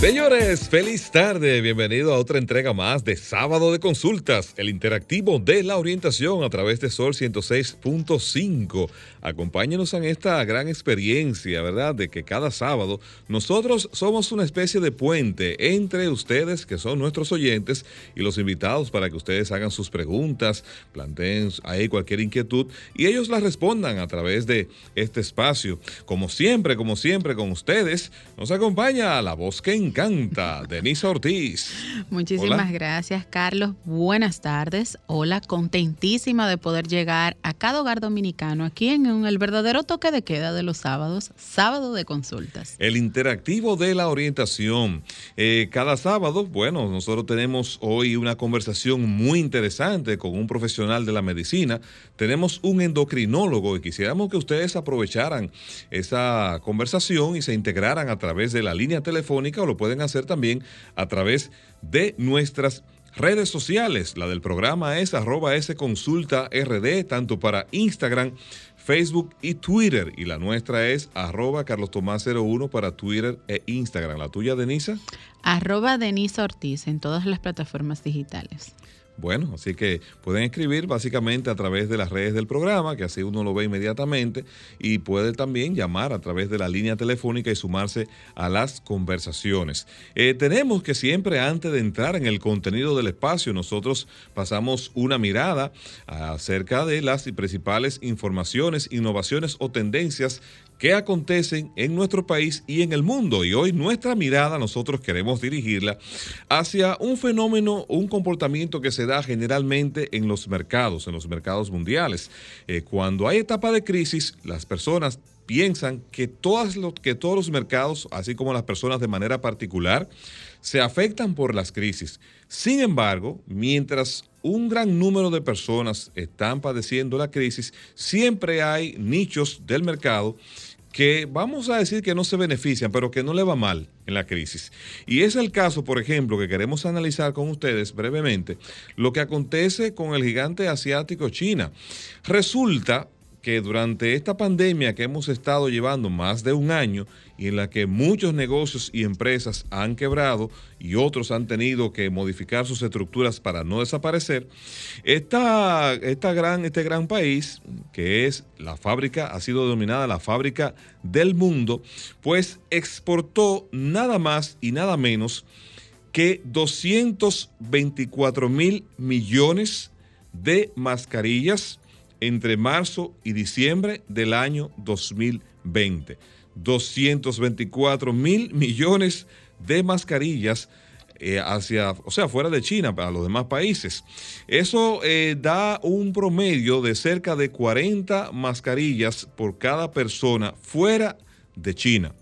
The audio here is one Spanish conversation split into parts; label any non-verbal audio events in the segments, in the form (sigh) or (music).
Señores, feliz tarde. Bienvenido a otra entrega más de Sábado de Consultas, el interactivo de la orientación a través de Sol 106.5. Acompáñenos en esta gran experiencia, ¿verdad? De que cada sábado nosotros somos una especie de puente entre ustedes, que son nuestros oyentes, y los invitados para que ustedes hagan sus preguntas, planteen ahí cualquier inquietud y ellos las respondan a través de este espacio. Como siempre, como siempre, con ustedes, nos acompaña la voz que encanta, Denisa Ortiz. Muchísimas Hola. gracias, Carlos. Buenas tardes. Hola, contentísima de poder llegar a cada hogar dominicano aquí en el verdadero toque de queda de los sábados, sábado de consultas. El interactivo de la orientación. Eh, cada sábado, bueno, nosotros tenemos hoy una conversación muy interesante con un profesional de la medicina. Tenemos un endocrinólogo y quisiéramos que ustedes aprovecharan esa conversación y se integraran a través de la línea telefónica o lo pueden hacer también a través de nuestras redes sociales. La del programa es arroba S consulta RD, tanto para Instagram, Facebook y Twitter. Y la nuestra es arroba Carlos Tomás 01 para Twitter e Instagram. ¿La tuya, Denisa? Arroba Denise Ortiz en todas las plataformas digitales. Bueno, así que pueden escribir básicamente a través de las redes del programa, que así uno lo ve inmediatamente, y puede también llamar a través de la línea telefónica y sumarse a las conversaciones. Eh, tenemos que siempre antes de entrar en el contenido del espacio, nosotros pasamos una mirada acerca de las principales informaciones, innovaciones o tendencias que acontecen en nuestro país y en el mundo. Y hoy nuestra mirada nosotros queremos dirigirla hacia un fenómeno, un comportamiento que se da generalmente en los mercados, en los mercados mundiales. Eh, cuando hay etapa de crisis, las personas piensan que, todas los, que todos los mercados, así como las personas de manera particular, se afectan por las crisis. Sin embargo, mientras un gran número de personas están padeciendo la crisis, siempre hay nichos del mercado que vamos a decir que no se benefician, pero que no le va mal en la crisis. Y es el caso, por ejemplo, que queremos analizar con ustedes brevemente, lo que acontece con el gigante asiático China. Resulta que durante esta pandemia que hemos estado llevando más de un año y en la que muchos negocios y empresas han quebrado y otros han tenido que modificar sus estructuras para no desaparecer, esta, esta gran, este gran país, que es la fábrica, ha sido denominada la fábrica del mundo, pues exportó nada más y nada menos que 224 mil millones de mascarillas entre marzo y diciembre del año 2020. 224 mil millones de mascarillas eh, hacia, o sea, fuera de China, para los demás países. Eso eh, da un promedio de cerca de 40 mascarillas por cada persona fuera de China.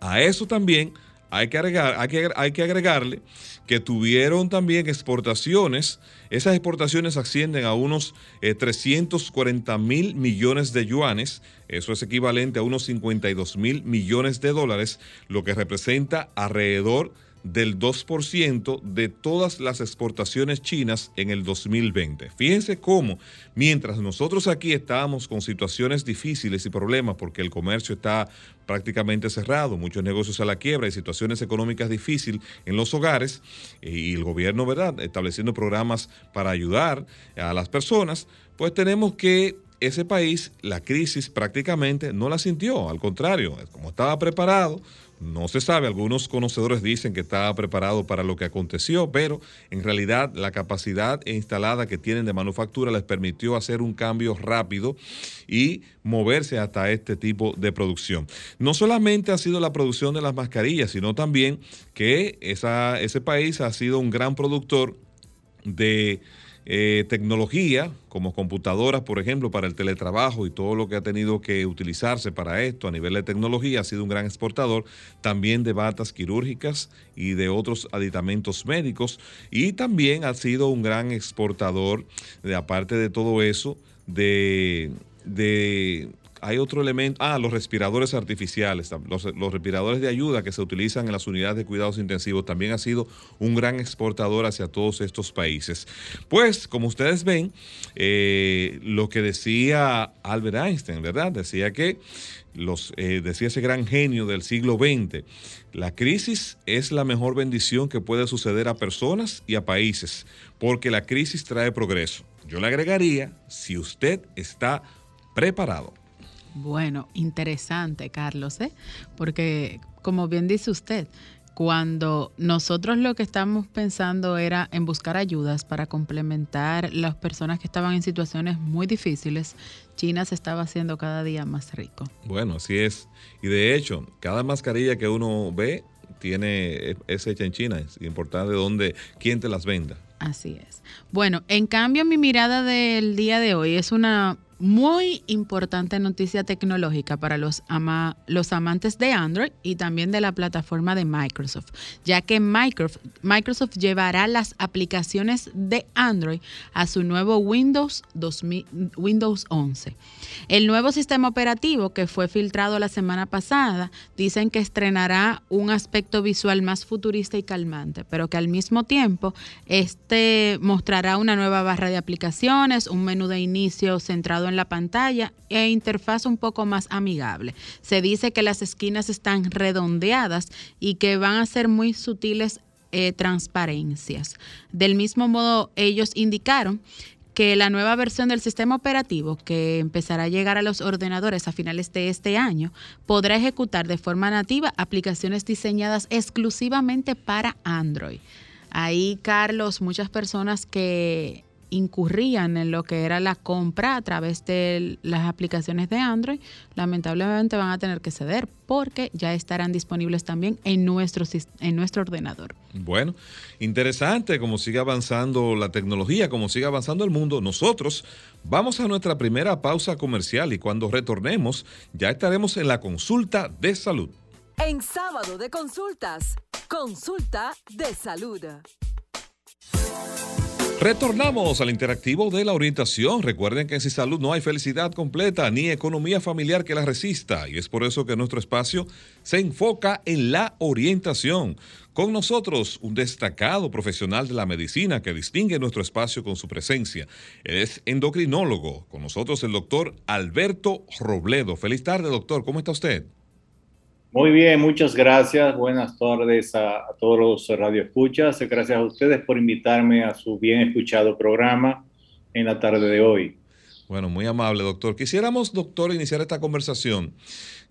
A eso también hay que, agregar, hay, que, hay que agregarle que tuvieron también exportaciones. Esas exportaciones ascienden a unos eh, 340 mil millones de yuanes. Eso es equivalente a unos 52 mil millones de dólares, lo que representa alrededor del 2% de todas las exportaciones chinas en el 2020. Fíjense cómo, mientras nosotros aquí estábamos con situaciones difíciles y problemas porque el comercio está prácticamente cerrado, muchos negocios a la quiebra y situaciones económicas difíciles en los hogares eh, y el gobierno, ¿verdad?, estableciendo programas para ayudar a las personas, pues tenemos que ese país la crisis prácticamente no la sintió, al contrario, como estaba preparado, no se sabe, algunos conocedores dicen que estaba preparado para lo que aconteció, pero en realidad la capacidad instalada que tienen de manufactura les permitió hacer un cambio rápido y moverse hasta este tipo de producción. No solamente ha sido la producción de las mascarillas, sino también que ese país ha sido un gran productor de eh, tecnología, como computadoras, por ejemplo, para el teletrabajo y todo lo que ha tenido que utilizarse para esto a nivel de tecnología, ha sido un gran exportador, también de batas quirúrgicas y de otros aditamentos médicos, y también ha sido un gran exportador, de aparte de todo eso, de, de hay otro elemento, ah, los respiradores artificiales, los, respiradores de ayuda que se utilizan en las unidades de cuidados intensivos también ha sido un gran exportador hacia todos estos países. Pues, como ustedes ven, eh, lo que decía Albert Einstein, ¿verdad? Decía que los, eh, decía ese gran genio del siglo XX, la crisis es la mejor bendición que puede suceder a personas y a países, porque la crisis trae progreso. Yo le agregaría, si usted está preparado. Bueno, interesante, Carlos, ¿eh? porque como bien dice usted, cuando nosotros lo que estamos pensando era en buscar ayudas para complementar las personas que estaban en situaciones muy difíciles, China se estaba haciendo cada día más rico. Bueno, así es. Y de hecho, cada mascarilla que uno ve tiene es hecha en China. Es importante de dónde, quién te las venda. Así es. Bueno, en cambio mi mirada del día de hoy es una muy importante noticia tecnológica para los, ama, los amantes de Android y también de la plataforma de Microsoft, ya que Microsoft, llevará las aplicaciones de Android a su nuevo Windows, 2000, Windows 11. El nuevo sistema operativo que fue filtrado la semana pasada dicen que estrenará un aspecto visual más futurista y calmante, pero que al mismo tiempo este mostrará una nueva barra de aplicaciones, un menú de inicio centrado en la pantalla e interfaz un poco más amigable. Se dice que las esquinas están redondeadas y que van a ser muy sutiles eh, transparencias. Del mismo modo, ellos indicaron que la nueva versión del sistema operativo, que empezará a llegar a los ordenadores a finales de este año, podrá ejecutar de forma nativa aplicaciones diseñadas exclusivamente para Android. Ahí, Carlos, muchas personas que incurrían en lo que era la compra a través de las aplicaciones de Android, lamentablemente van a tener que ceder porque ya estarán disponibles también en nuestro, en nuestro ordenador. Bueno, interesante como sigue avanzando la tecnología, como sigue avanzando el mundo. Nosotros vamos a nuestra primera pausa comercial y cuando retornemos ya estaremos en la consulta de salud. En sábado de consultas, consulta de salud. Retornamos al interactivo de la orientación. Recuerden que Sin Salud no hay felicidad completa ni economía familiar que la resista y es por eso que nuestro espacio se enfoca en la orientación. Con nosotros un destacado profesional de la medicina que distingue nuestro espacio con su presencia. es endocrinólogo. Con nosotros el doctor Alberto Robledo. Feliz tarde, doctor. ¿Cómo está usted? Muy bien, muchas gracias. Buenas tardes a, todos los radioescuchas. Gracias a ustedes por invitarme a su bien escuchado programa en la tarde de hoy. Bueno, muy amable, doctor. Quisiéramos, doctor, iniciar esta conversación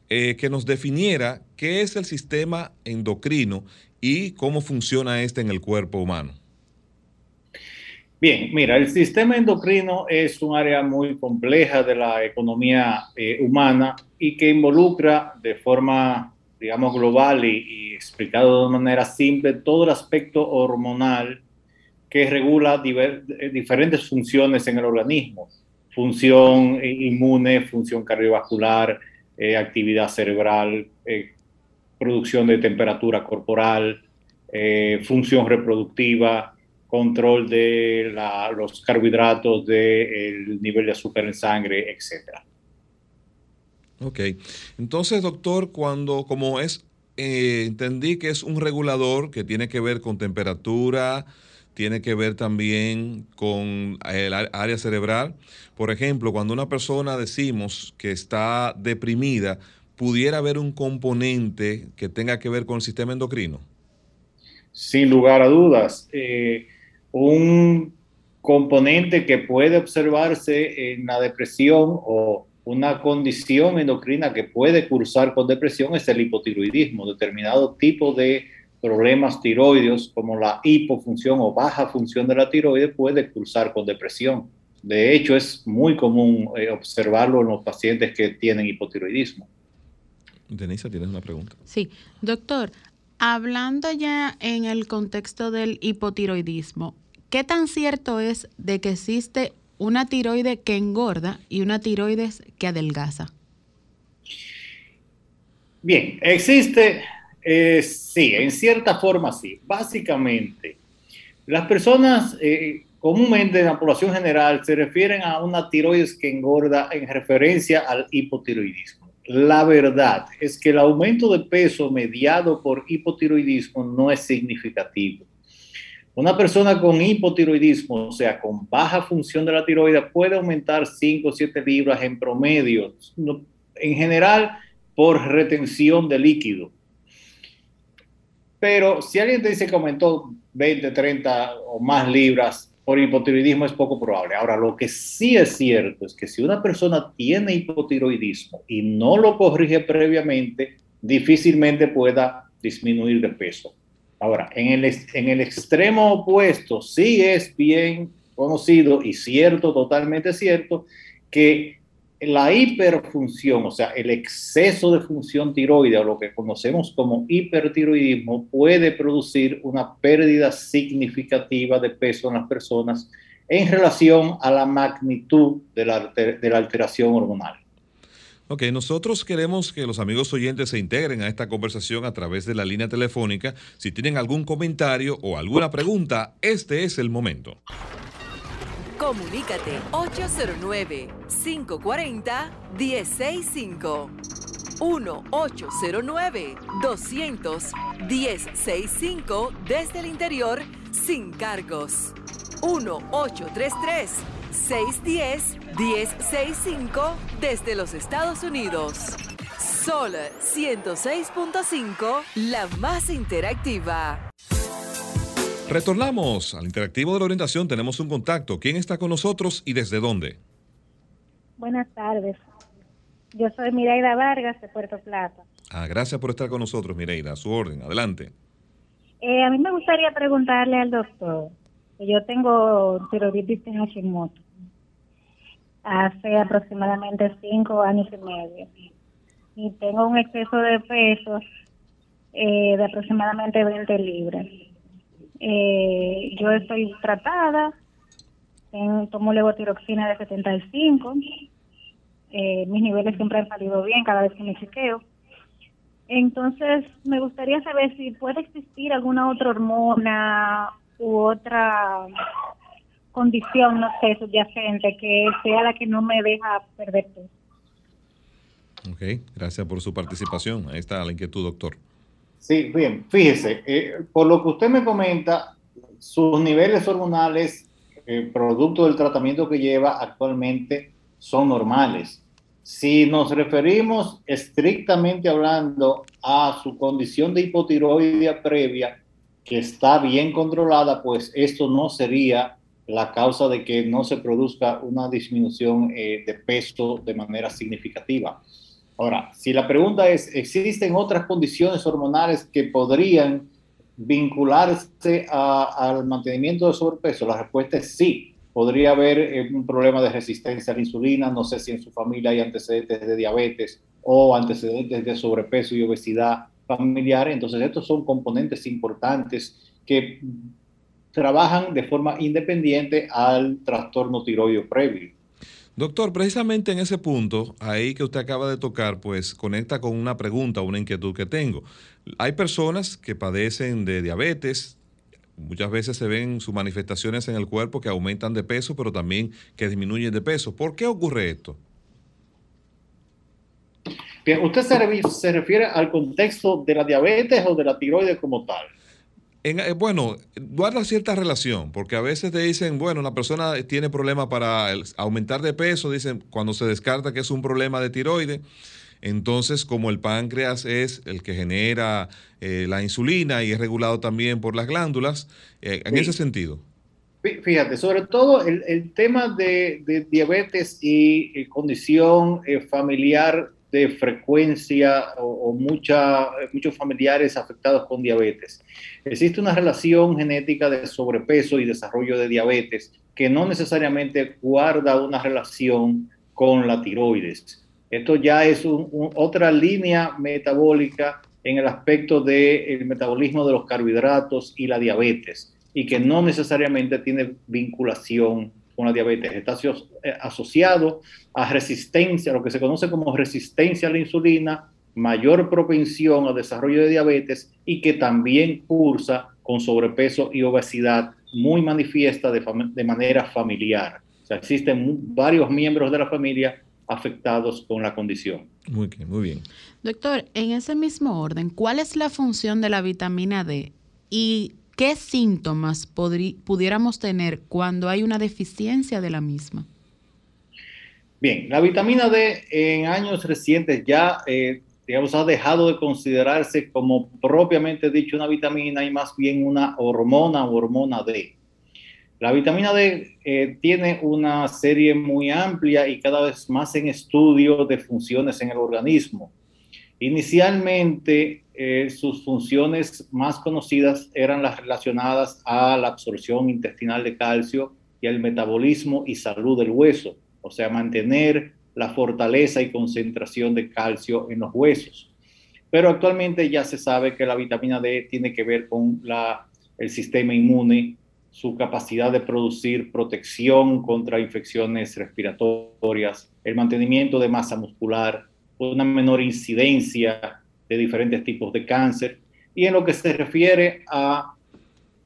eh, que nos definiera qué es el sistema endocrino y cómo funciona este en el cuerpo humano. Bien, mira, el sistema endocrino es un área muy compleja de la economía eh, humana y que involucra de forma, digamos, global y, explicado de manera simple todo el aspecto hormonal que regula eh, diferentes funciones en el organismo. Función inmune, función cardiovascular, eh, actividad cerebral, producción de temperatura corporal, función reproductiva, control de los carbohidratos, del nivel de azúcar en sangre, etc. Ok, entonces doctor, cuando como es, eh, entendí que es un regulador que tiene que ver con temperatura, tiene que ver también con el área cerebral. Por ejemplo, cuando una persona decimos que está deprimida, pudiera haber un componente que tenga que ver con el sistema endocrino. Sin lugar a dudas. Eh, un componente que puede observarse en la depresión o una condición endocrina que puede cursar con depresión es el hipotiroidismo, determinado tipo de problemas tiroideos como la hipofunción o baja función de la tiroides puede cursar con depresión. De hecho, es muy común eh, observarlo en los pacientes que tienen hipotiroidismo. Denisa, tienes una pregunta. Sí, doctor, Hablando ya en el contexto del hipotiroidismo, ¿qué tan cierto es de que existe una tiroide que engorda y una tiroides que adelgaza? Bien, existe, eh, sí, en cierta forma sí. Básicamente, las personas eh, comúnmente en la población general se refieren a una tiroides que engorda en referencia al hipotiroidismo. La verdad es que el aumento de peso mediado por hipotiroidismo no es significativo. Una persona con hipotiroidismo, o sea, con baja función de la tiroides, puede aumentar 5 o 7 libras en promedio, en general por retención de líquido. Pero si alguien te dice que aumentó 20, 30 o más libras por hipotiroidismo es poco probable. Ahora, lo que sí es cierto es que si una persona tiene hipotiroidismo y no lo corrige previamente, difícilmente pueda disminuir de peso. Ahora, en el, extremo opuesto, sí es bien conocido y cierto, totalmente cierto, que la hiperfunción, o sea, el exceso de función tiroidea, o lo que conocemos como hipertiroidismo, puede producir una pérdida significativa de peso en las personas en relación a la magnitud de la alteración hormonal. Ok, nosotros queremos que los amigos oyentes se integren a esta conversación a través de la línea telefónica. Si tienen algún comentario o alguna pregunta, este es el momento. Comunícate 809-540-1065. 1-809-200-1065 desde el interior sin cargos. 1-833-610-1065 desde los Estados Unidos. Sol 106.5, la más interactiva. Retornamos al interactivo de la orientación. Tenemos un contacto. ¿Quién está con nosotros y desde dónde? Buenas tardes. Yo soy Mireida Vargas de Puerto Plata. Ah, gracias por estar con nosotros, Mireida. A su orden. Adelante. Eh, a mí me gustaría preguntarle al doctor. Que yo tengo tiroiditis en Hashimoto. Hace aproximadamente cinco años y medio. Y tengo un exceso de peso eh, de aproximadamente 20 libras eh, yo estoy tratada, tomo levotiroxina de 75, eh, mis niveles siempre han salido bien cada vez que me chequeo. Entonces, me gustaría saber si puede existir alguna otra hormona u otra condición, no sé, subyacente, que sea la que no me deja perder peso. Ok, gracias por su participación. Ahí está la inquietud, doctor. Sí, bien, fíjese, eh, por lo que usted me comenta, sus niveles hormonales, eh, producto del tratamiento que lleva actualmente, son normales. Si nos referimos estrictamente hablando a su condición de hipotiroidea previa, que está bien controlada, pues esto no sería la causa de que no se produzca una disminución eh, de peso de manera significativa. Ahora, si la pregunta es, ¿existen otras condiciones hormonales que podrían vincularse al mantenimiento de sobrepeso? La respuesta es sí. Podría haber eh, un problema de resistencia a la insulina, no sé si en su familia hay antecedentes de diabetes o antecedentes de sobrepeso y obesidad familiar. Entonces, estos son componentes importantes que trabajan de forma independiente al trastorno tiroideo previo. Doctor, precisamente en ese punto, ahí que usted acaba de tocar, pues conecta con una pregunta, una inquietud que tengo. Hay personas que padecen de diabetes, muchas veces se ven sus manifestaciones en el cuerpo que aumentan de peso, pero también que disminuyen de peso. ¿Por qué ocurre esto? Bien, ¿usted se, se refiere al contexto de la diabetes o de la tiroides como tal? Eh, bueno, guarda cierta relación, porque a veces te dicen, bueno, la persona tiene problema para aumentar de peso, dicen, cuando se descarta que es un problema de tiroides, entonces como el páncreas es el que genera eh, la insulina y es regulado también por las glándulas, eh, en ese sentido. Fíjate, sobre todo el, tema de, diabetes y condición familiar de frecuencia o, mucha, muchos familiares afectados con diabetes. Existe una relación genética de sobrepeso y desarrollo de diabetes que no necesariamente guarda una relación con la tiroides. Esto ya es otra línea metabólica en el aspecto del metabolismo de los carbohidratos y la diabetes y que no necesariamente tiene vinculación con la diabetes. Está eh, asociado a resistencia, lo que se conoce como resistencia a la insulina, mayor propensión al desarrollo de diabetes y que también cursa con sobrepeso y obesidad muy manifiesta de, de manera familiar. O sea, existen varios miembros de la familia afectados con la condición. Muy bien, muy bien. Doctor, en ese mismo orden, ¿cuál es la función de la vitamina D y qué síntomas pudiéramos tener cuando hay una deficiencia de la misma? Bien, la vitamina D en años recientes ya, eh, digamos, ha dejado de considerarse como propiamente dicho una vitamina y más bien una hormona o hormona D. La vitamina D eh, tiene una serie muy amplia y cada vez más en estudio de funciones en el organismo. Inicialmente, eh, sus funciones más conocidas eran las relacionadas a la absorción intestinal de calcio y al metabolismo y salud del hueso, o sea, mantener la fortaleza y concentración de calcio en los huesos. Pero actualmente ya se sabe que la vitamina D tiene que ver con el sistema inmune, su capacidad de producir protección contra infecciones respiratorias, el mantenimiento de masa muscular, una menor incidencia de diferentes tipos de cáncer. Y en lo que se refiere a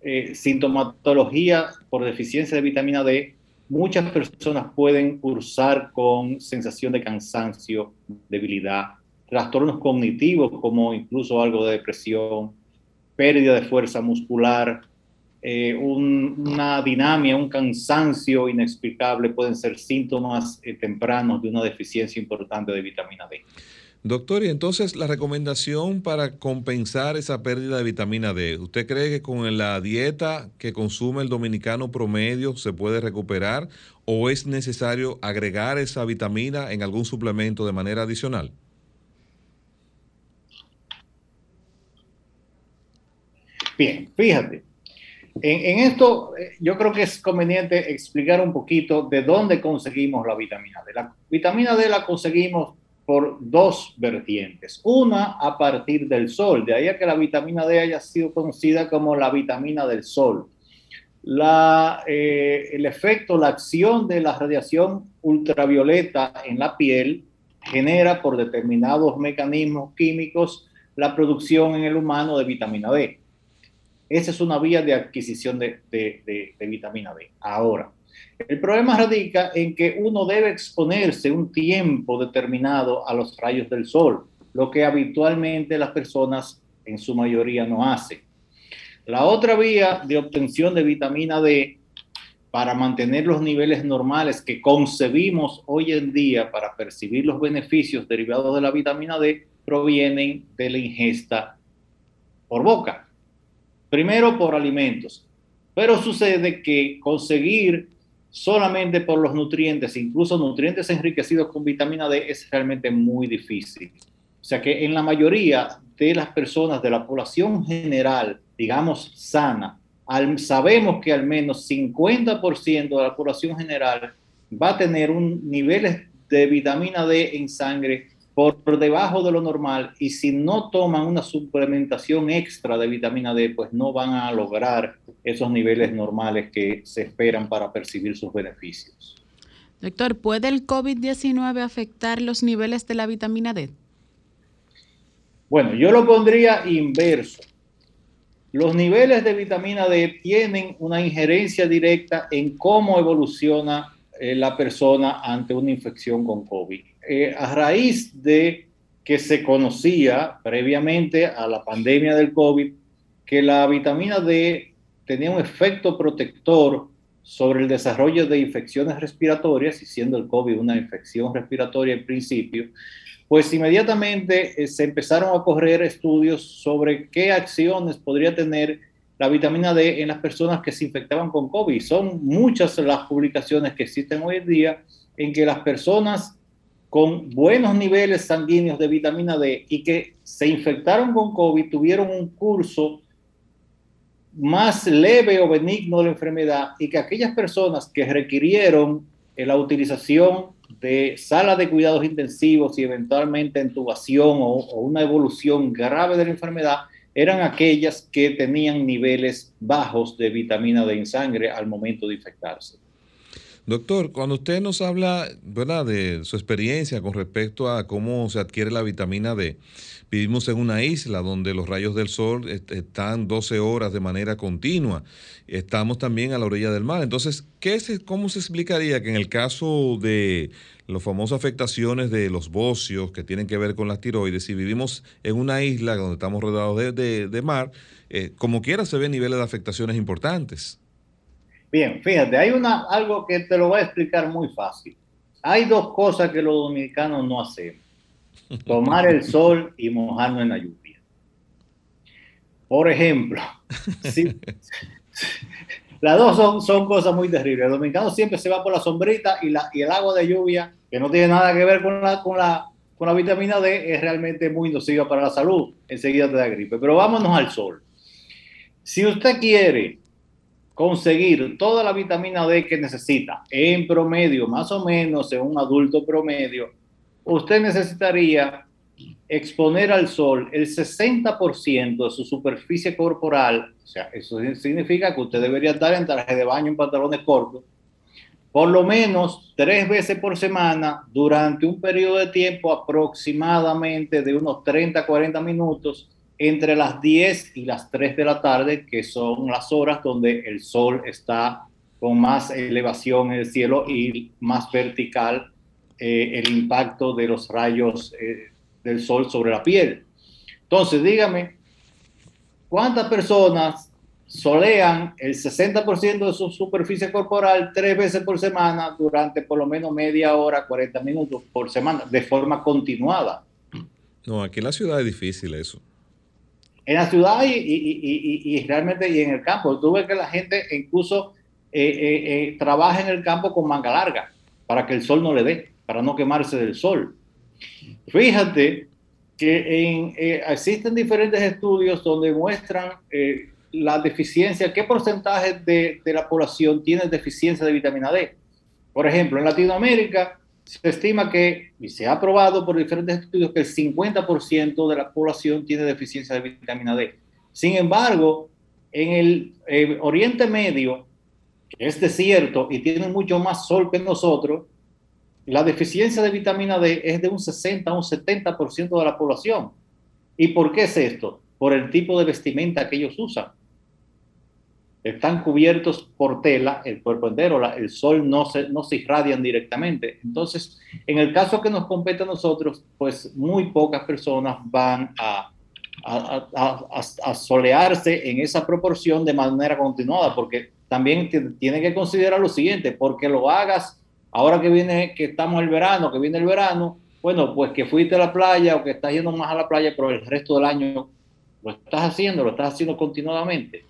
eh, sintomatología por deficiencia de vitamina D, muchas personas pueden cursar con sensación de cansancio, debilidad, trastornos cognitivos como incluso algo de depresión, pérdida de fuerza muscular, eh, una dinamia, un cansancio inexplicable pueden ser síntomas eh, tempranos de una deficiencia importante de vitamina D. Doctor, y entonces la recomendación para compensar esa pérdida de vitamina D, ¿usted cree que con la dieta que consume el dominicano promedio se puede recuperar o es necesario agregar esa vitamina en algún suplemento de manera adicional? Bien, fíjate, en, esto eh, yo creo que es conveniente explicar un poquito de dónde conseguimos la vitamina D. La vitamina D la conseguimos por dos vertientes. Una a partir del sol, de ahí a que la vitamina D haya sido conocida como la vitamina del sol. La, eh, el efecto, la acción de la radiación ultravioleta en la piel genera por determinados mecanismos químicos la producción en el humano de vitamina D. Esa es una vía de adquisición de, vitamina D. Ahora, el problema radica en que uno debe exponerse un tiempo determinado a los rayos del sol, lo que habitualmente las personas en su mayoría no hacen. La otra vía de obtención de vitamina D para mantener los niveles normales que concebimos hoy en día para percibir los beneficios derivados de la vitamina D provienen de la ingesta por boca. Primero por alimentos, pero sucede que conseguir solamente por los nutrientes, incluso nutrientes enriquecidos con vitamina D, es realmente muy difícil. O sea que en la mayoría de las personas de la población general, digamos sana, sabemos que al menos 50% de la población general va a tener un nivel de vitamina D en sangre por debajo de lo normal y si no toman una suplementación extra de vitamina D, pues no van a lograr esos niveles normales que se esperan para percibir sus beneficios. Doctor, ¿puede el COVID-19 afectar los niveles de la vitamina D? Bueno, yo lo pondría inverso. Los niveles de vitamina D tienen una injerencia directa en cómo evoluciona eh, la persona ante una infección con COVID. Eh, a raíz de que se conocía previamente a la pandemia del COVID que la vitamina D tenía un efecto protector sobre el desarrollo de infecciones respiratorias, y siendo el COVID una infección respiratoria en principio, pues inmediatamente eh, se empezaron a correr estudios sobre qué acciones podría tener la vitamina D en las personas que se infectaban con COVID. Son muchas las publicaciones que existen hoy en día en que las personas con buenos niveles sanguíneos de vitamina D y que se infectaron con COVID tuvieron un curso más leve o benigno de la enfermedad y que aquellas personas que requirieron la utilización de salas de cuidados intensivos y eventualmente intubación o una evolución grave de la enfermedad eran aquellas que tenían niveles bajos de vitamina D en sangre al momento de infectarse. Doctor, cuando usted nos habla de su experiencia con respecto a cómo se adquiere la vitamina D, vivimos en una isla donde los rayos del sol están 12 horas de manera continua, estamos también a la orilla del mar. Entonces, ¿qué es, ¿cómo se explicaría que en el caso de las famosas afectaciones de los bocios que tienen que ver con las tiroides, si vivimos en una isla donde estamos rodeados de, mar, eh, como quiera se ven niveles de afectaciones importantes? Bien, fíjate, hay una, algo que te lo voy a explicar muy fácil. Hay dos cosas que los dominicanos no hacemos. Tomar el sol y mojarnos en la lluvia. Por ejemplo, (laughs) las dos son, son, cosas muy terribles. El dominicano siempre se va por la sombrita y, la, y el agua de lluvia, que no tiene nada que ver con la, con, la, con la vitamina D, es realmente muy nociva para la salud. Enseguida te da gripe. Pero vámonos al sol. Si usted quiere conseguir toda la vitamina D que necesita en promedio, más o menos en un adulto promedio, usted necesitaría exponer al sol el 60% de su superficie corporal, o sea, eso significa que usted debería estar en traje de baño, en pantalones cortos, por lo menos tres veces por semana durante un periodo de tiempo aproximadamente de unos 30 40 minutos entre las 10 y las 3 de la tarde, que son las horas donde el sol está con más elevación en el cielo y más vertical eh, el impacto de los rayos eh, del sol sobre la piel. Entonces, dígame, ¿cuántas personas solean el 60% de su superficie corporal tres veces por semana durante por lo menos media hora, 40 minutos por semana, de forma continuada? No, aquí en la ciudad es difícil eso en la ciudad y, realmente y en el campo. Tú ves que la gente incluso eh, eh, eh, trabaja en el campo con manga larga para que el sol no le dé, para no quemarse del sol. Fíjate que existen diferentes estudios donde muestran la deficiencia, qué porcentaje de, de la población tiene deficiencia de vitamina D. Por ejemplo, en Latinoamérica, se estima que, y se ha probado por diferentes estudios, que el 50% de la población tiene deficiencia de vitamina D. Sin embargo, en el eh, Oriente Medio, que es desierto y tiene mucho más sol que nosotros, la deficiencia de vitamina D es de un 60 a un 70% de la población. ¿Y por qué es esto? Por el tipo de vestimenta que ellos usan están cubiertos por tela, el cuerpo entero, el sol no se, no se irradian directamente. Entonces, en el caso que nos compete a nosotros, pues muy pocas personas van a, a, solearse en esa proporción de manera continuada, porque también tiene que considerar lo siguiente, porque lo hagas ahora que viene, que estamos el verano, que viene el verano, bueno, pues que fuiste a la playa o que estás yendo más a la playa, pero el resto del año lo estás haciendo, lo estás haciendo continuadamente.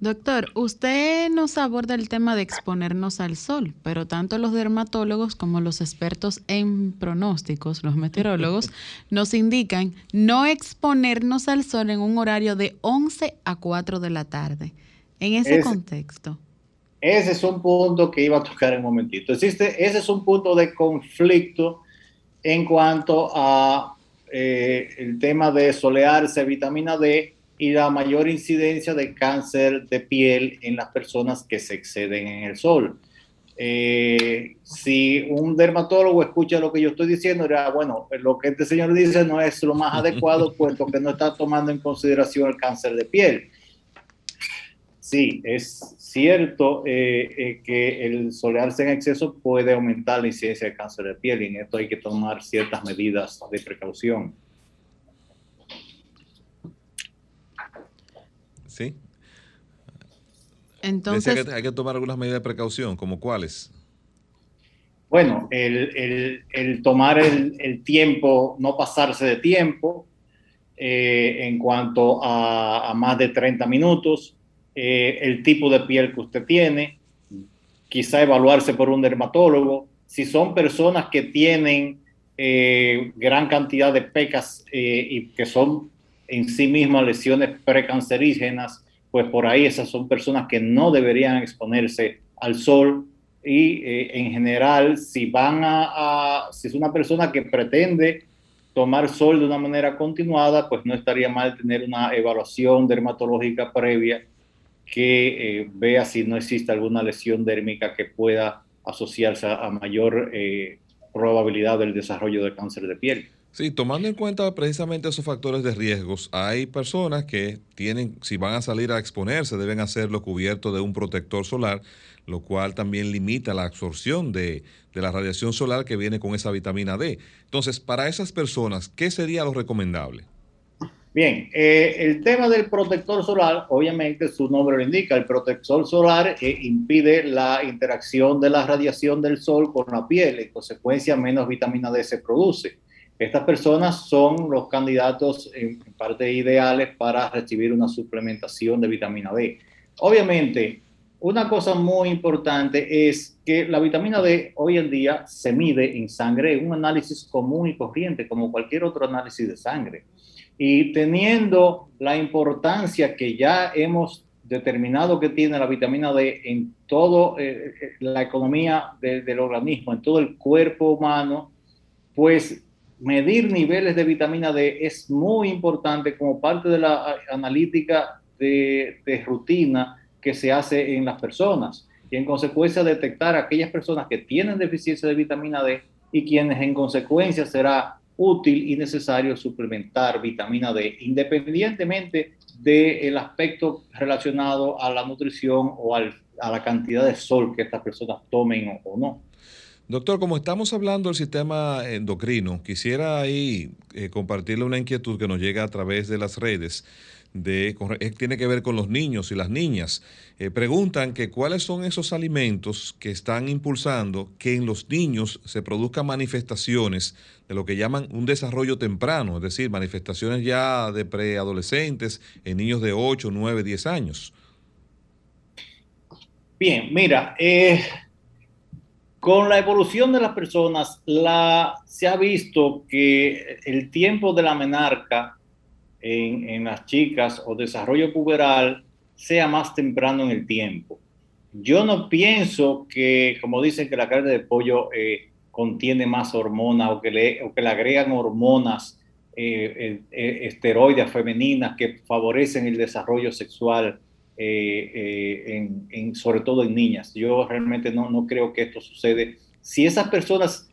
Doctor, usted nos aborda el tema de exponernos al sol, pero tanto los dermatólogos como los expertos en pronósticos, los meteorólogos, (laughs) nos indican no exponernos al sol en un horario de 11 a 4 de la tarde. En ese, contexto. Ese es un punto que iba a tocar en un momentito. Existe, ese es un punto de conflicto en cuanto a eh, el tema de solearse, vitamina D y la mayor incidencia de cáncer de piel en las personas que se exceden en el sol. Eh, si un dermatólogo escucha lo que yo estoy diciendo, dirá, bueno, lo que este señor dice no es lo más (laughs) adecuado, puesto que no está tomando en consideración el cáncer de piel. Sí, es cierto eh, eh, que el solearse en exceso puede aumentar la incidencia de cáncer de piel y en esto hay que tomar ciertas medidas de precaución. Sí. Entonces. hay que tomar algunas medidas de precaución, ¿como cuáles? Bueno, el, tomar el, tiempo, no pasarse de tiempo eh, en cuanto a, más de 30 minutos, eh, el tipo de piel que usted tiene, quizá evaluarse por un dermatólogo. Si son personas que tienen eh, gran cantidad de pecas y que son en sí mismas lesiones precancerígenas, pues por ahí esas son personas que no deberían exponerse al sol y eh, en general si van a, si es una persona que pretende tomar sol de una manera continuada, pues no estaría mal tener una evaluación dermatológica previa que eh, vea si no existe alguna lesión dérmica que pueda asociarse a mayor eh, probabilidad del desarrollo de cáncer de piel. Sí, tomando en cuenta precisamente esos factores de riesgos, hay personas que tienen, si van a salir a exponerse, deben hacerlo cubierto de un protector solar, lo cual también limita la absorción de, de la radiación solar que viene con esa vitamina D. Entonces, para esas personas, ¿qué sería lo recomendable? Bien, eh, el tema del protector solar, obviamente su nombre lo indica, el protector solar eh, impide la interacción de la radiación del sol con la piel, en consecuencia menos vitamina D se produce. Estas personas son los candidatos en parte ideales para recibir una suplementación de vitamina D. Obviamente, una cosa muy importante es que la vitamina D hoy en día se mide en sangre, un análisis común y corriente, como cualquier otro análisis de sangre. Y teniendo la importancia que ya hemos determinado que tiene la vitamina D en toda eh, eh, la economía del organismo, en todo el cuerpo humano, pues medir niveles de vitamina D es muy importante como parte de la analítica de, de rutina que se hace en las personas y en consecuencia detectar a aquellas personas que tienen deficiencia de vitamina D y quienes en consecuencia será útil y necesario suplementar vitamina D, independientemente del aspecto relacionado a la nutrición o a la cantidad de sol que estas personas tomen o, no. Doctor, como estamos hablando del sistema endocrino, quisiera ahí eh, compartirle una inquietud que nos llega a través de las redes de, eh, tiene que ver con los niños y las niñas. Eh, preguntan que cuáles son esos alimentos que están impulsando que en los niños se produzcan manifestaciones de lo que llaman un desarrollo temprano, es decir, manifestaciones ya de preadolescentes en niños de 8, 9, 10 años. Bien, mira, eh, con la evolución de las personas, se ha visto que el tiempo de la menarca en, las chicas o desarrollo puberal sea más temprano en el tiempo. Yo no pienso que, como dicen que la carne de pollo eh, contiene más hormonas o que le, o que le agregan hormonas eh, eh, esteroides femeninas que favorecen el desarrollo sexual, en, sobre todo en niñas. Yo realmente no, no creo que esto sucede. Si esas personas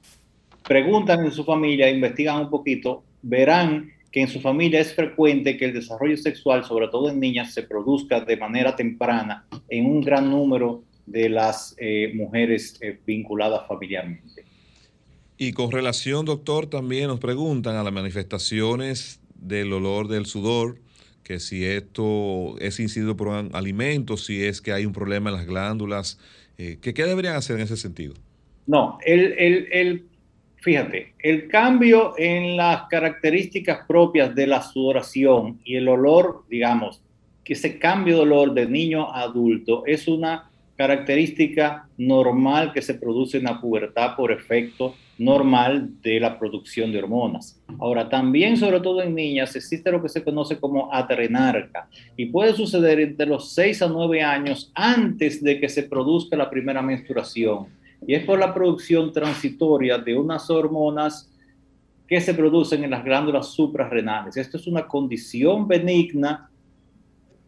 preguntan en su familia, investigan un poquito, verán que en su familia es frecuente que el desarrollo sexual, sobre todo en niñas, se produzca de manera temprana en un gran número de las eh, mujeres eh, vinculadas familiarmente. Y con relación, doctor, también nos preguntan a las manifestaciones del olor del sudor, que si esto es incidido por alimentos, si es que hay un problema en las glándulas, eh, ¿qué, deberían hacer en ese sentido? No, el, el, el Fíjate, el cambio en las características propias de la sudoración y el olor, digamos, que ese cambio de olor de niño a adulto es una característica normal que se produce en la pubertad por efecto normal de la producción de hormonas. Ahora, también, sobre todo en niñas, existe lo que se conoce como adrenarca y puede suceder entre los 6 a 9 años antes de que se produzca la primera menstruación y es por la producción transitoria de unas hormonas que se producen en las glándulas suprarrenales. Esto es una condición benigna,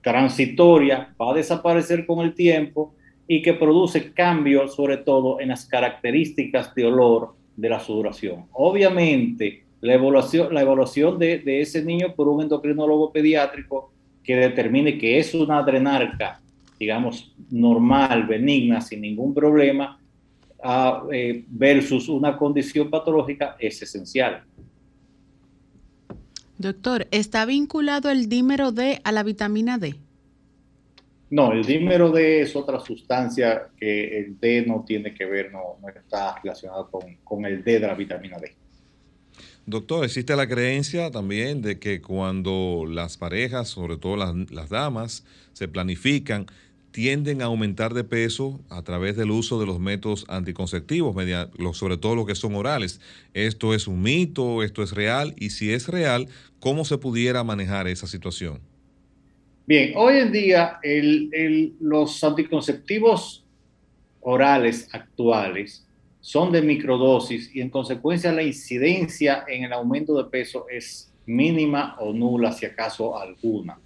transitoria, va a desaparecer con el tiempo y que produce cambios sobre todo en las características de olor de la sudoración. Obviamente, la evaluación, la evaluación de, de ese niño por un endocrinólogo pediátrico que determine que es una adrenarca, digamos, normal, benigna, sin ningún problema, eh, versus una condición patológica es esencial. Doctor, ¿está vinculado el dímero D a la vitamina D? No, el dímero D es otra sustancia que el D no tiene que ver, no, está relacionado con, el D de la vitamina D. Doctor, existe la creencia también de que cuando las parejas, sobre todo las, las damas, se planifican, tienden a aumentar de peso a través del uso de los métodos anticonceptivos, sobre todo los que son orales. ¿Esto es un mito? ¿Esto es real? Y si es real, ¿cómo se pudiera manejar esa situación? Bien, hoy en día los anticonceptivos orales actuales son de microdosis y en consecuencia la incidencia en el aumento de peso es mínima o nula, si acaso alguna.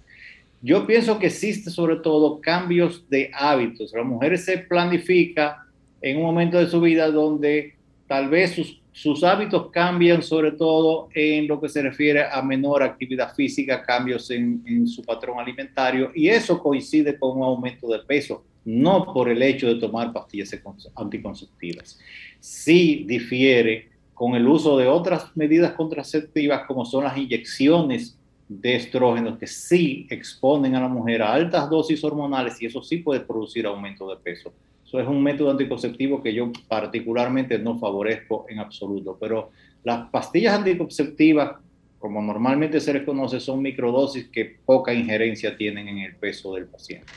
yo pienso que existe sobre todo cambios de hábitos. La mujer se planifica en un momento de su vida donde tal vez sus, sus hábitos cambian, sobre todo en lo que se refiere a menor actividad física, cambios en, su patrón alimentario, y eso coincide con un aumento de peso, no por el hecho de tomar pastillas anticonceptivas. Sí difiere con el uso de otras medidas contraceptivas como son las inyecciones de estrógenos que sí exponen a la mujer a altas dosis hormonales y eso sí puede producir aumento de peso. Eso es un método anticonceptivo que yo particularmente no favorezco en absoluto, pero las pastillas anticonceptivas, como normalmente se les conoce, son microdosis que poca injerencia tienen en el peso del paciente.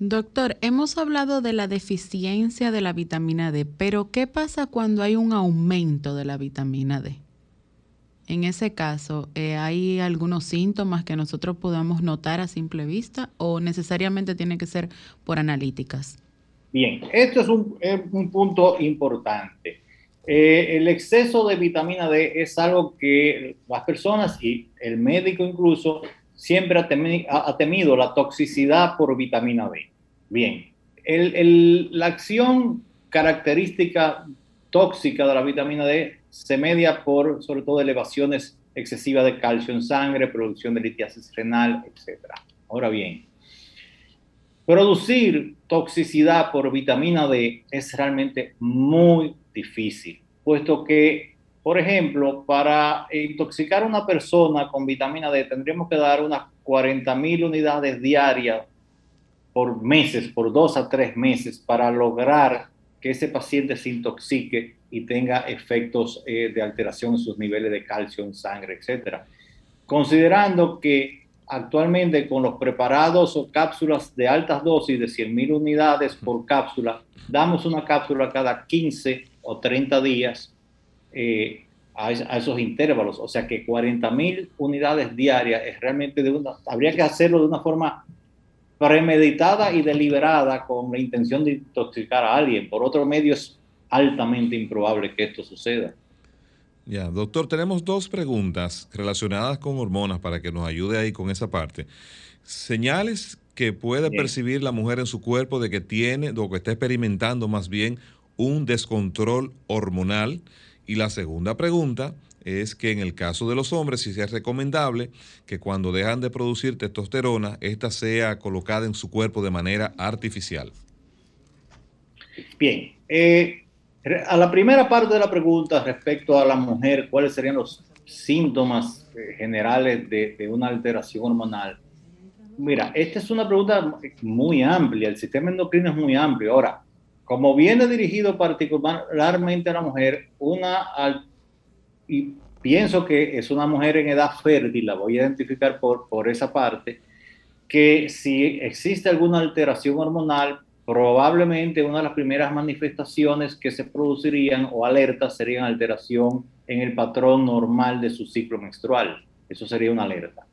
Doctor, hemos hablado de la deficiencia de la vitamina D, pero ¿qué pasa cuando hay un aumento de la vitamina D? En ese caso, eh, ¿hay algunos síntomas que nosotros podamos notar a simple vista o necesariamente tiene que ser por analíticas? Bien, esto es un, punto importante. Eh, el exceso de vitamina D es algo que las personas y el médico incluso siempre ha temido, la toxicidad por vitamina D. Bien, la acción característica tóxica de la vitamina D se media por, sobre todo, elevaciones excesivas de calcio en sangre, producción de litiasis renal, etc. Ahora bien, producir toxicidad por vitamina D es realmente muy difícil, puesto que, por ejemplo, para intoxicar a una persona con vitamina D tendríamos que dar unas 40.000 unidades diarias por meses, por dos a tres meses, para lograr que ese paciente se intoxique y tenga efectos eh, de alteración en sus niveles de calcio en sangre, etc. Considerando que actualmente con los preparados o cápsulas de altas dosis de 100.000 unidades por cápsula, damos una cápsula cada 15 o 30 días eh, a, esos intervalos. O sea que 40.000 unidades diarias es realmente de una, habría que hacerlo de una forma premeditada y deliberada con la intención de intoxicar a alguien. Por otro medio es altamente improbable que esto suceda. Ya, doctor, tenemos dos preguntas relacionadas con hormonas para que nos ayude ahí con esa parte. Señales que puede percibir la mujer en su cuerpo de que tiene, o que está experimentando más bien, un descontrol hormonal. Y la segunda pregunta es que en el caso de los hombres, si es recomendable que cuando dejan de producir testosterona, esta sea colocada en su cuerpo de manera artificial. Bien, eh, a la primera parte de la pregunta respecto a la mujer, ¿cuáles serían los síntomas eh, generales de, una alteración hormonal? Mira, esta es una pregunta muy amplia, el sistema endocrino es muy amplio. Ahora, como viene dirigido particularmente a la mujer, una, y pienso que es una mujer en edad fértil, la voy a identificar por, por esa parte, que si existe alguna alteración hormonal, probablemente una de las primeras manifestaciones que se producirían o alertas serían alteración en el patrón normal de su ciclo menstrual. Eso sería una alerta.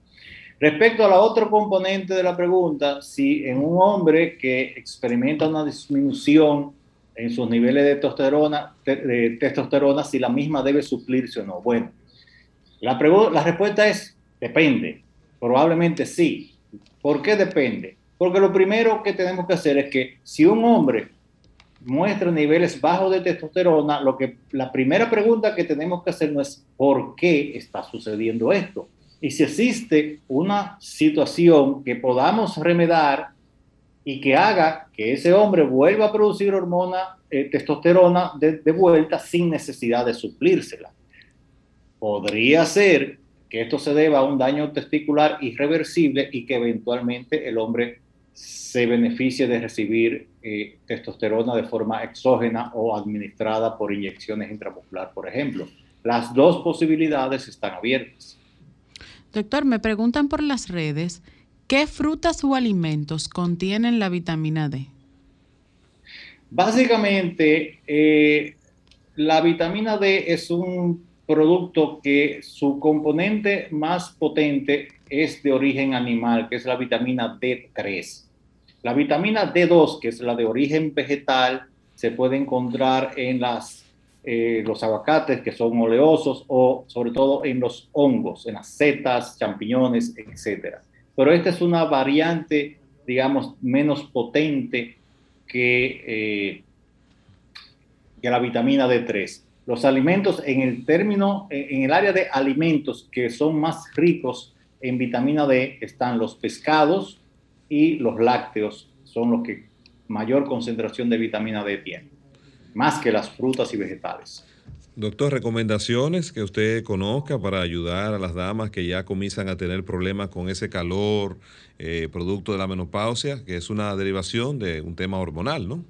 Respecto a la otra componente de la pregunta, si en un hombre que experimenta una disminución en sus niveles de testosterona, si la misma debe suplirse o no. Bueno, la respuesta es depende. Probablemente sí. ¿Por qué depende? Porque lo primero que tenemos que hacer es que si un hombre muestra niveles bajos de testosterona, lo que la primera pregunta que tenemos que hacer no es por qué está sucediendo esto. Y si existe una situación que podamos remedar y que haga que ese hombre vuelva a producir hormona eh, testosterona de, de vuelta sin necesidad de suplírsela. Podría ser que esto se deba a un daño testicular irreversible y que eventualmente el hombre se beneficie de recibir eh, testosterona de forma exógena o administrada por inyecciones intramuscular, por ejemplo. Las dos posibilidades están abiertas. Doctor, me preguntan por las redes, ¿qué frutas o alimentos contienen la vitamina D? Básicamente, eh, la vitamina D es un producto que su componente más potente es de origen animal, que es la vitamina D3. La vitamina D2, que es la de origen vegetal, se puede encontrar en las, eh, los aguacates, que son oleosos, o sobre todo en los hongos, en las setas, champiñones, etc. pero esta es una variante, digamos, menos potente que, eh, que la vitamina D3. Los alimentos en el término, en el área de alimentos que son más ricos en vitamina D están los pescados y los lácteos, son los que mayor concentración de vitamina D tienen, más que las frutas y vegetales. Doctor, recomendaciones que usted conozca para ayudar a las damas que ya comienzan a tener problemas con ese calor eh, producto de la menopausia, que es una derivación de un tema hormonal, ¿no?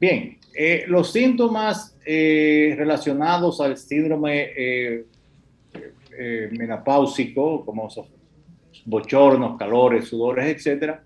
Bien, eh, los síntomas eh, relacionados al síndrome menopáusico, como bochornos, calores, sudores, etcétera,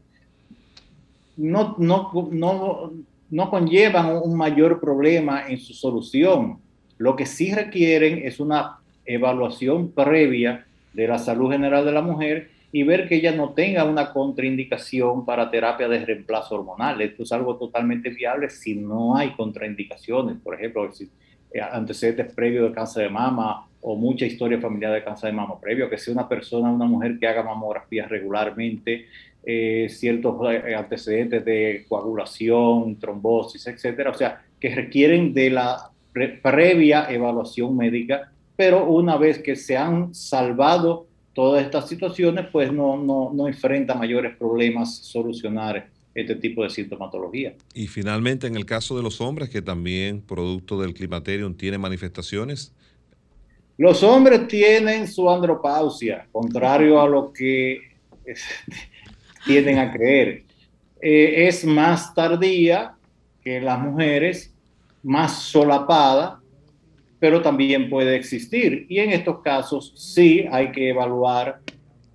no, no, no, no conllevan un mayor problema en su solución. Lo que sí requieren es una evaluación previa de la salud general de la mujer y ver que ella no tenga una contraindicación para terapia de reemplazo hormonal. Esto es algo totalmente viable si no hay contraindicaciones, por ejemplo, si eh, antecedentes previos de cáncer de mama o mucha historia familiar de cáncer de mama previo, que sea una persona, una mujer que haga mamografía regularmente, eh, ciertos eh, antecedentes de coagulación, trombosis, etcétera, o sea, que requieren de la previa evaluación médica, pero una vez que se han salvado todas estas situaciones, pues no, no, no enfrenta mayores problemas solucionar este tipo de sintomatología. Y finalmente, en el caso de los hombres que también, producto del climaterium, tienen manifestaciones. Los hombres tienen su andropausia, contrario a lo que (laughs) tienden a creer. Eh, es más tardía que las mujeres, más solapada, pero también puede existir. Y en estos casos sí hay que evaluar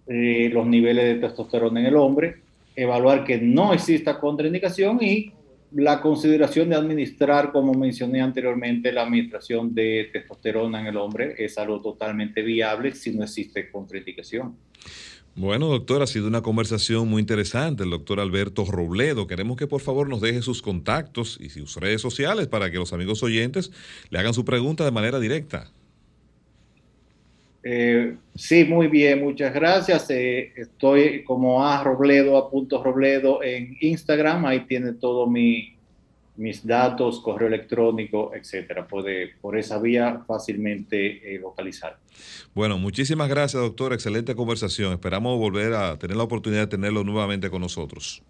eh, los niveles de testosterona en el hombre, evaluar que no exista contraindicación y la consideración de administrar, como mencioné anteriormente, la administración de testosterona en el hombre es algo totalmente viable si no existe contraindicación. Bueno, doctor, ha sido una conversación muy interesante. El doctor Alberto Robledo. Queremos que por favor nos deje sus contactos y sus redes sociales para que los amigos oyentes le hagan su pregunta de manera directa. Eh, sí, muy bien, muchas gracias. Eh, estoy como a Robledo, a punto Robledo en Instagram. Ahí tiene todo mi, mis datos, correo electrónico, etcétera. Puede por esa vía fácilmente eh, localizar. Bueno, muchísimas gracias, doctor. Excelente conversación. Esperamos volver a tener la oportunidad de tenerlo nuevamente con nosotros.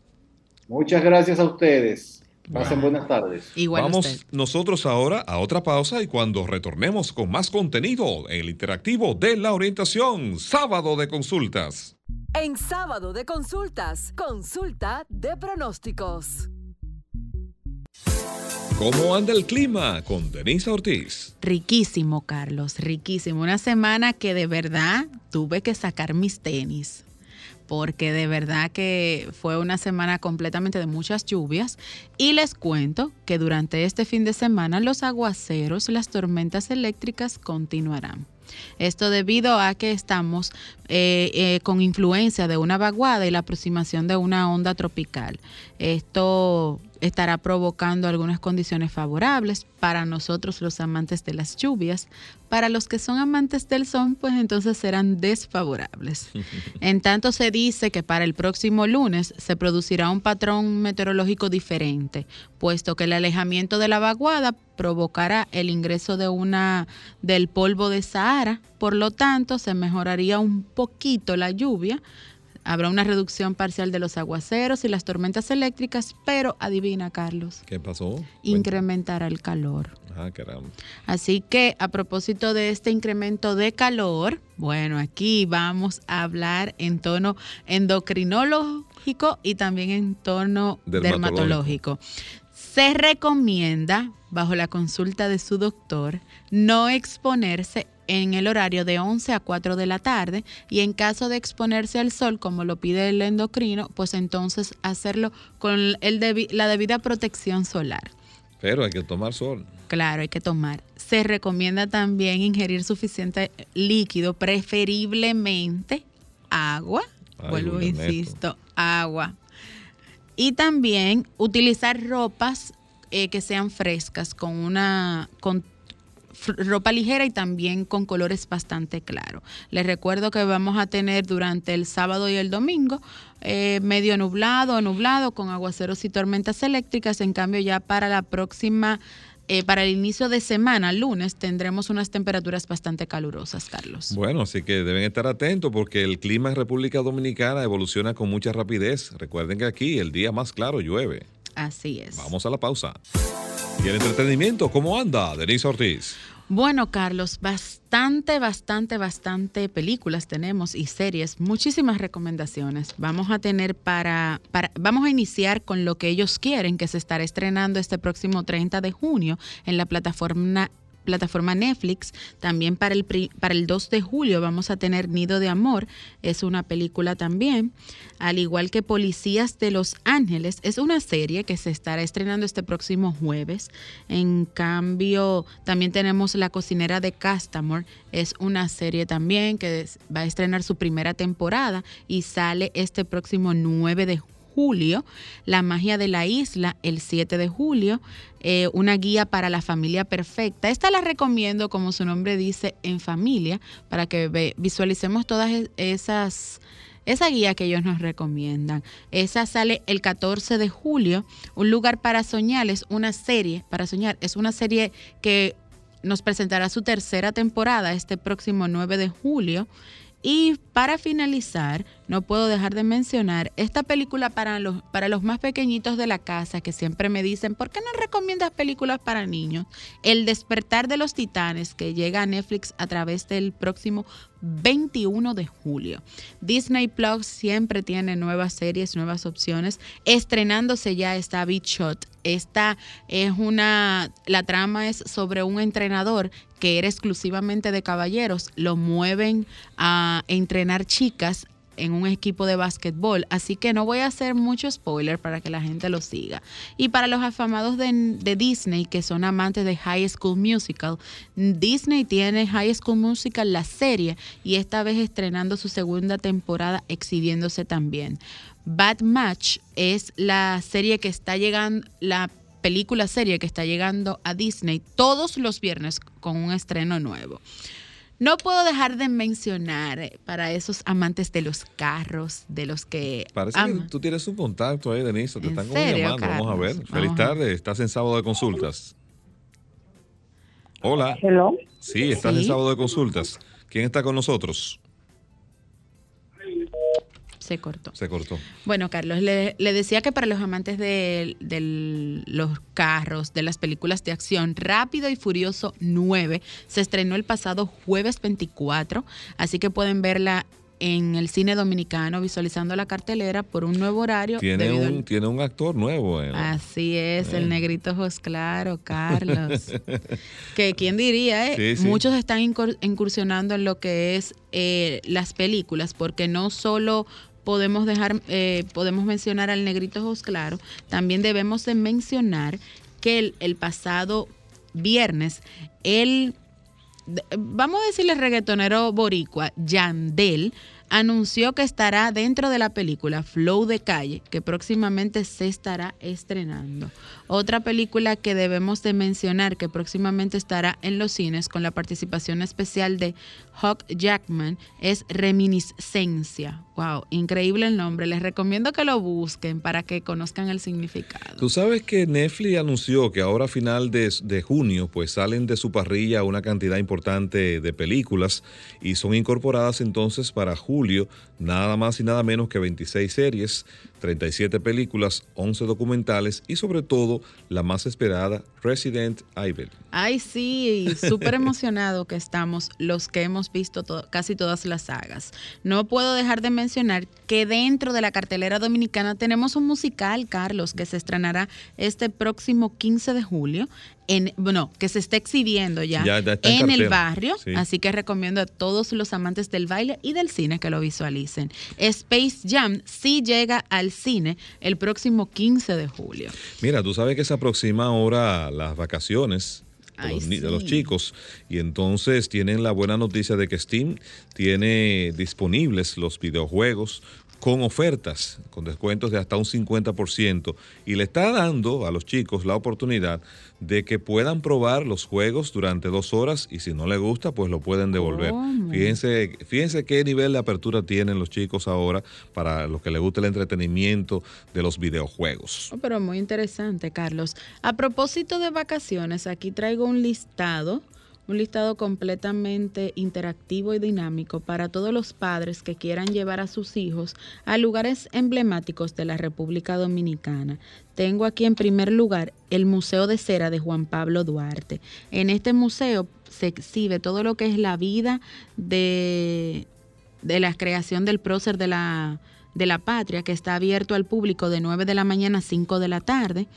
Muchas gracias a ustedes. Pasen buenas tardes. Igual Vamos nosotros ahora a otra pausa y cuando retornemos con más contenido en el interactivo de la orientación, sábado de consultas. En sábado de consultas, consulta de pronósticos. ¿Cómo anda el clima con Denise Ortiz? Riquísimo, Carlos, riquísimo. Una semana que de verdad tuve que sacar mis tenis porque de verdad que fue una semana completamente de muchas lluvias y les cuento que durante este fin de semana los aguaceros, las tormentas eléctricas continuarán. Esto debido a que estamos eh, eh, con influencia de una vaguada y la aproximación de una onda tropical. Esto estará provocando algunas condiciones favorables para nosotros los amantes de las lluvias. Para los que son amantes del sol, pues entonces serán desfavorables. (laughs) En tanto se dice que para el próximo lunes se producirá un patrón meteorológico diferente, puesto que el alejamiento de la vaguada provocará el ingreso de una del polvo de Sahara, por lo tanto se mejoraría un poquito la lluvia Habrá una reducción parcial de los aguaceros y las tormentas eléctricas, pero adivina, Carlos. ¿Qué pasó? Incrementará el calor. Ah, caramba. Así que a propósito de este incremento de calor, bueno, aquí vamos a hablar en tono y también en tono dermatológico. Se recomienda, bajo la consulta de su doctor, no exponerse en el horario de 11 a 4 de la tarde y en caso de exponerse al sol como lo pide el endocrino, pues entonces hacerlo con el la debida protección solar. Pero hay que tomar sol. Claro, hay que tomar. Se recomienda también ingerir suficiente líquido, preferiblemente agua. Vuelvo, insisto, agua. Y también utilizar ropas eh, que sean frescas con una con ropa ligera y también con colores bastante claros. Les recuerdo que vamos a tener durante el sábado y el domingo eh, medio nublado o nublado con aguaceros y tormentas eléctricas. En cambio, ya para la próxima eh, para el inicio de semana, lunes, tendremos unas temperaturas bastante calurosas, Carlos. Bueno, así que deben estar atentos porque el clima en República Dominicana evoluciona con mucha rapidez. Recuerden que aquí el día más claro llueve. Así es. Vamos a la pausa. ¿Y el entretenimiento cómo anda, Denise Ortiz? Bueno, Carlos, bastante, bastante, bastante películas tenemos y series, muchísimas recomendaciones. Vamos a tener para, para, vamos a iniciar con lo que ellos quieren, que se estará estrenando este próximo 30 de junio en la plataforma plataforma Netflix. También para el, para el 2 de julio vamos a tener Nido de Amor, es una película también. Al igual que Policías de Los Ángeles, es una serie que se estará estrenando este próximo jueves. En cambio, también tenemos La cocinera de Castamore, es una serie también que va a estrenar su primera temporada y sale este próximo 9 de julio julio, La magia de la isla el 7 de julio, eh, una guía para la familia perfecta. Esta la recomiendo, como su nombre dice, en familia, para que visualicemos todas esas esa guía que ellos nos recomiendan. Esa sale el 14 de julio. Un lugar para soñar es una serie, para soñar, es una serie que nos presentará su tercera temporada este próximo 9 de julio. Y para finalizar, no puedo dejar de mencionar esta película para los, para los más pequeñitos de la casa que siempre me dicen, ¿por qué no recomiendas películas para niños? El despertar de los titanes que llega a Netflix a través del próximo 21 de julio. Disney Plus siempre tiene nuevas series, nuevas opciones. Estrenándose ya está Beat Shot. Esta es una, la trama es sobre un entrenador que era exclusivamente de caballeros. Lo mueven a entrenar chicas en un equipo de básquetbol, así que no voy a hacer mucho spoiler para que la gente lo siga. Y para los afamados de, Disney que son amantes de High School Musical, Disney tiene High School Musical la serie y esta vez estrenando su segunda temporada exhibiéndose también. Bad Match es la serie que está llegando, la película serie que está llegando a Disney todos los viernes con un estreno nuevo. No puedo dejar de mencionar eh, para esos amantes de los carros, de los que. Parece que tú tienes un contacto ahí, Denise. Te están como llamando. Vamos a ver. Feliz tarde. Estás en sábado de consultas. Hola. Hello. Sí, estás en sábado de consultas. ¿Quién está con nosotros? Se cortó. Se cortó. Bueno, Carlos, le, decía que para los amantes de, los carros, de las películas de acción, Rápido y Furioso 9 se estrenó el pasado jueves 24, así que pueden verla en el cine dominicano visualizando la cartelera por un nuevo horario. Tiene, un, tiene un actor nuevo. Así es, el eh. negrito ojos claro, Carlos. (laughs) que quién diría, eh? muchos están incursionando en lo que es eh, las películas, porque no solo podemos dejar, eh, podemos mencionar al negrito ojos claro, también debemos de mencionar que el, pasado viernes, el, vamos a decirle reggaetonero boricua, Yandel, anunció que estará dentro de la película Flow de Calle, que próximamente se estará estrenando. Otra película que debemos de mencionar que próximamente estará en los cines con la participación especial de Hawk Jackman es Reminiscencia. Wow, increíble el nombre. Les recomiendo que lo busquen para que conozcan el significado. Tú sabes que Netflix anunció que ahora a final de, de junio pues salen de su parrilla una cantidad importante de películas y son incorporadas entonces para julio nada más y nada menos que 26 series 37 películas, 11 documentales y sobre todo la más esperada, Resident Evil. Ay, sí, súper emocionado que estamos los que hemos visto casi todas las sagas. No puedo dejar de mencionar que dentro de la cartelera dominicana tenemos un musical, Carlos, que se estrenará este próximo 15 de julio en, bueno, que se está exhibiendo ya, en, el barrio, así que recomiendo a todos los amantes del baile y del cine que lo visualicen. Space Jam sí llega al cine el próximo 15 de julio. Mira, tú sabes que se aproxima ahora las vacaciones. De los, chicos y entonces tienen la buena noticia de que Steam tiene disponibles los videojuegos con ofertas, con descuentos de hasta un 50% y le está dando a los chicos la oportunidad de que puedan probar los juegos durante dos horas y si no les gusta, pues lo pueden devolver. Fíjense, fíjense qué nivel de apertura tienen los chicos ahora para los que les gusta el entretenimiento de los videojuegos. Oh, pero muy interesante, Carlos. A propósito de vacaciones, aquí traigo un listado un listado completamente interactivo y dinámico para todos los padres que quieran llevar a sus hijos a lugares emblemáticos de la República Dominicana. Tengo aquí en primer lugar el Museo de Cera de Juan Pablo Duarte. En este museo se exhibe todo lo que es la vida de, de la creación del prócer de la, de la patria, que está abierto al público de 9 de la mañana a 5 de la tarde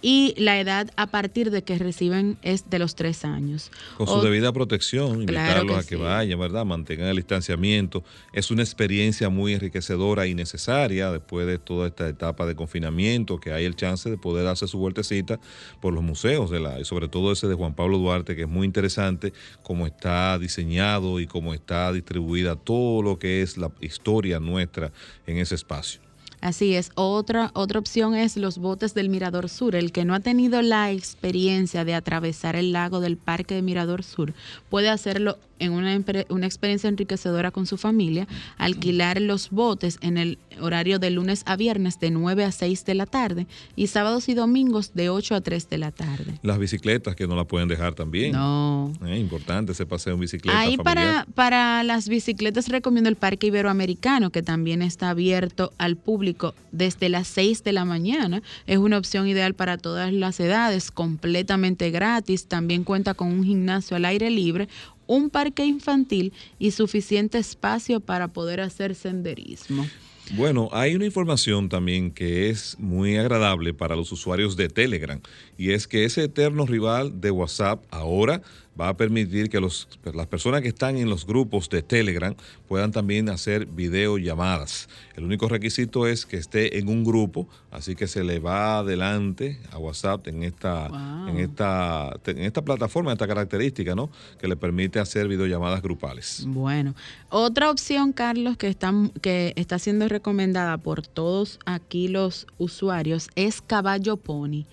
y la edad a partir de que reciben es de los tres años. Con su debida protección, invitarlos a que vayan, ¿verdad? Mantengan el distanciamiento. Es una experiencia muy enriquecedora y necesaria después de toda esta etapa de confinamiento, que hay el chance de poder darse su vueltecita por los museos, de la, y sobre todo ese de Juan Pablo Duarte, que es muy interesante cómo está diseñado y cómo está distribuida todo lo que es la historia nuestra en ese espacio. Así es. Otra, otra opción es los botes del Mirador Sur. El que no ha tenido la experiencia de atravesar el lago del Parque de Mirador Sur puede hacerlo en una, una, experiencia enriquecedora con su familia, alquilar los botes en el horario de lunes a viernes de 9 a 6 de la tarde y sábados y domingos de 8 a 3 de la tarde. Las bicicletas que no la pueden dejar también. No. Es eh, importante ese paseo en bicicleta. Ahí para, para las bicicletas recomiendo el Parque Iberoamericano, que también está abierto al público desde las 6 de la mañana. Es una opción ideal para todas las edades, completamente gratis. También cuenta con un gimnasio al aire libre un parque infantil y suficiente espacio para poder hacer senderismo. Bueno, hay una información también que es muy agradable para los usuarios de Telegram y es que ese eterno rival de WhatsApp ahora va a permitir que los, las personas que están en los grupos de Telegram puedan también hacer videollamadas. El único requisito es que esté en un grupo, así que se le va adelante a WhatsApp en esta, en esta, en esta plataforma, esta característica, ¿no? Que le permite hacer videollamadas grupales. Bueno, otra opción, Carlos, que está, que está siendo recomendada por todos aquí los usuarios es Caballo Pony.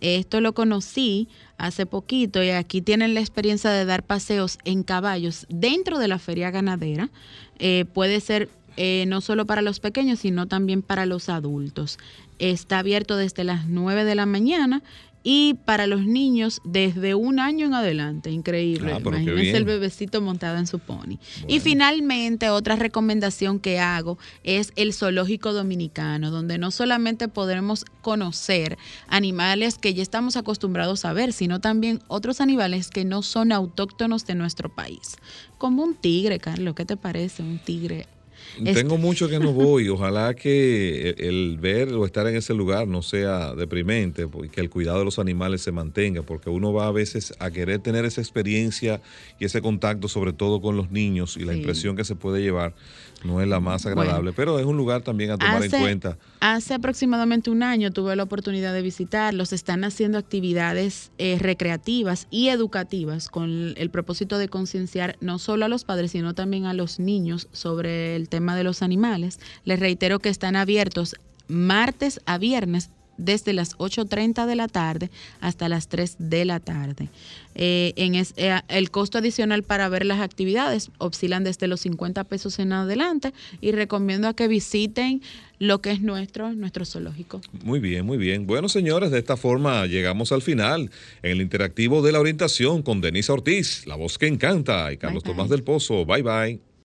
Esto lo conocí hace poquito y aquí tienen la experiencia de dar paseos en caballos dentro de la feria ganadera. Eh, puede ser eh, no solo para los pequeños, sino también para los adultos. Está abierto desde las 9 de la mañana y para los niños desde un año en adelante. Increíble. Ah, Imagínense el bebecito montado en su pony. Y finalmente, otra recomendación que hago es el zoológico dominicano, donde no solamente podremos conocer animales que ya estamos acostumbrados a ver, sino también otros animales que no son autóctonos de nuestro país. Como un tigre, Carlos, ¿qué te parece? Un tigre tengo mucho que no (laughs) voy. Ojalá que el ver o estar en ese lugar no sea deprimente, y que el cuidado de los animales se mantenga, porque uno va a veces a querer tener esa experiencia y ese contacto, sobre todo con los niños, y la impresión que se puede llevar no es la más agradable, pero es un lugar también a tomar en cuenta. Hace aproximadamente un año tuve la oportunidad de visitarlos. Están haciendo actividades eh, recreativas y educativas con el propósito de concienciar no solo a los padres, sino también a los niños sobre el tema de los animales. Les reitero que están abiertos martes a viernes desde las 8.30 de la tarde hasta las 3 de la tarde. Eh, en eh, el costo adicional para ver las actividades oscilan desde los 50 pesos en adelante y recomiendo a que visiten lo que es nuestro, nuestro zoológico. Muy bien, muy bien. Bueno, señores, de esta forma llegamos al final en el interactivo de la orientación con Denise Ortiz, la voz que encanta, y Carlos Tomás del Pozo. Bye bye.